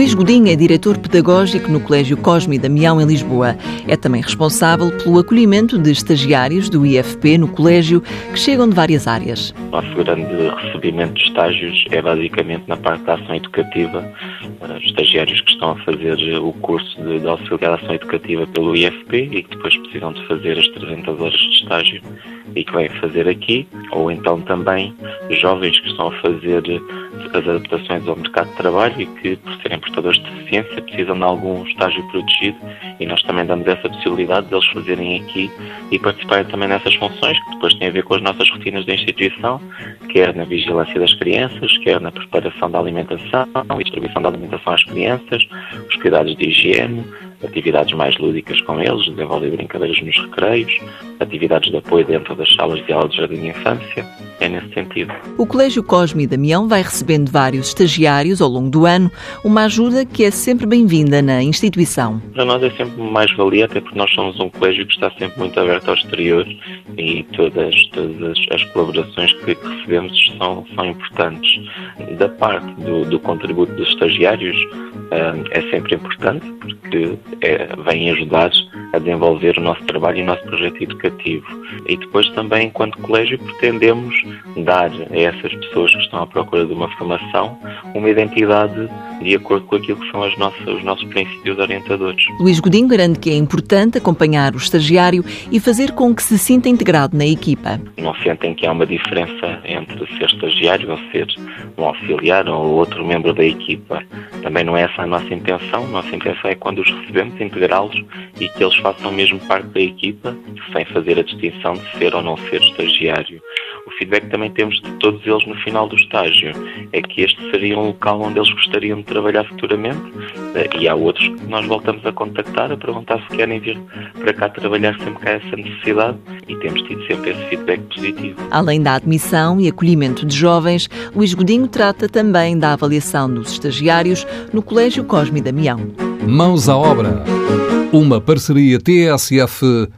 Luís Godinho é diretor pedagógico no Colégio Cosme Damião, em Lisboa. É também responsável pelo acolhimento de estagiários do IFP no colégio que chegam de várias áreas. Nosso grande recebimento de estágios é basicamente na parte da ação educativa. Estagiários que estão a fazer o curso de, de auxiliar ação educativa pelo IFP e que depois precisam de fazer as 300 horas de estágio e que vêm fazer aqui, ou então também jovens que estão a fazer as adaptações ao mercado de trabalho e que, por serem portadores de deficiência, precisam de algum estágio protegido e nós também damos essa possibilidade deles fazerem aqui e participarem também nessas funções que depois têm a ver com as nossas rotinas da instituição, quer na vigilância das crianças, quer na preparação da alimentação e distribuição da alimentação às crianças, os cuidados de higiene, atividades mais lúdicas com eles, desenvolver brincadeiras nos recreios, atividades de apoio dentro das salas de aula de jardim de infância. É nesse sentido. O Colégio Cosme e Damião vai recebendo vários estagiários ao longo do ano, uma ajuda que é sempre bem-vinda na instituição. Para nós é sempre mais valia, até porque nós somos um colégio que está sempre muito aberto ao exterior e todas, todas as colaborações que recebemos são, são importantes. Da parte do, do contributo dos estagiários, é sempre importante porque é, vem ajudar a desenvolver o nosso trabalho e o nosso projeto educativo. E depois também, enquanto colégio, pretendemos dar a essas pessoas que estão à procura de uma formação uma identidade de acordo com aquilo que são as nossas, os nossos princípios orientadores. Luís Godinho garante que é importante acompanhar o estagiário e fazer com que se sinta integrado na equipa. Não sentem que há uma diferença entre ser estagiário ou ser um auxiliar ou outro membro da equipa. Também não é essa a nossa intenção. Nossa intenção é quando os recebemos, integrá-los e que eles façam mesmo parte da equipa, sem fazer a distinção de ser ou não ser estagiário. O feedback que também temos de todos eles no final do estágio é que este seria um local onde eles gostariam de trabalhar futuramente eh, e há outros que nós voltamos a contactar a perguntar se querem vir para cá trabalhar sempre que há essa necessidade e temos tido sempre esse feedback positivo. Além da admissão e acolhimento de jovens, Luís Godinho trata também da avaliação dos estagiários no Colégio Cosme Damião. Mãos à obra. Uma parceria TSF-IEFP.